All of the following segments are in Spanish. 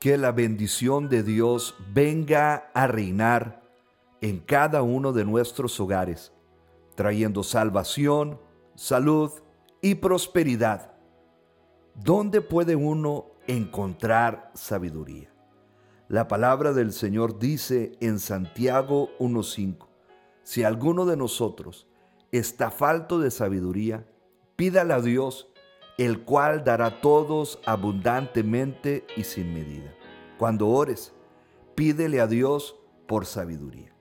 Que la bendición de Dios venga a reinar en cada uno de nuestros hogares, trayendo salvación, salud y prosperidad. ¿Dónde puede uno encontrar sabiduría? La palabra del Señor dice en Santiago 1.5, si alguno de nosotros está falto de sabiduría, pídale a Dios, el cual dará todos abundantemente y sin medida. Cuando ores, pídele a Dios por sabiduría.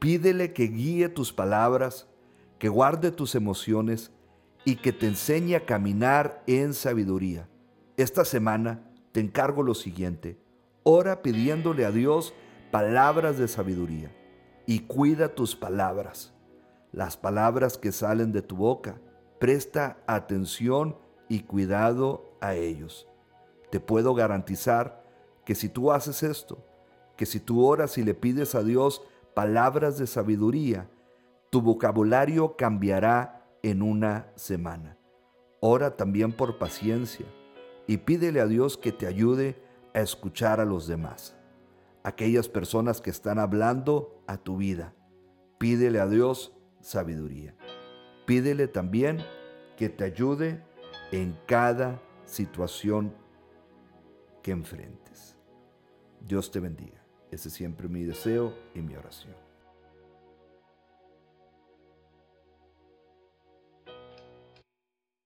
Pídele que guíe tus palabras, que guarde tus emociones y que te enseñe a caminar en sabiduría. Esta semana te encargo lo siguiente. Ora pidiéndole a Dios palabras de sabiduría y cuida tus palabras. Las palabras que salen de tu boca, presta atención y cuidado a ellos. Te puedo garantizar que si tú haces esto, que si tú oras y le pides a Dios palabras de sabiduría, tu vocabulario cambiará en una semana. Ora también por paciencia y pídele a Dios que te ayude a escuchar a los demás. Aquellas personas que están hablando a tu vida, pídele a Dios sabiduría. Pídele también que te ayude en cada situación que enfrentes. Dios te bendiga. Ese es siempre mi deseo y mi oración.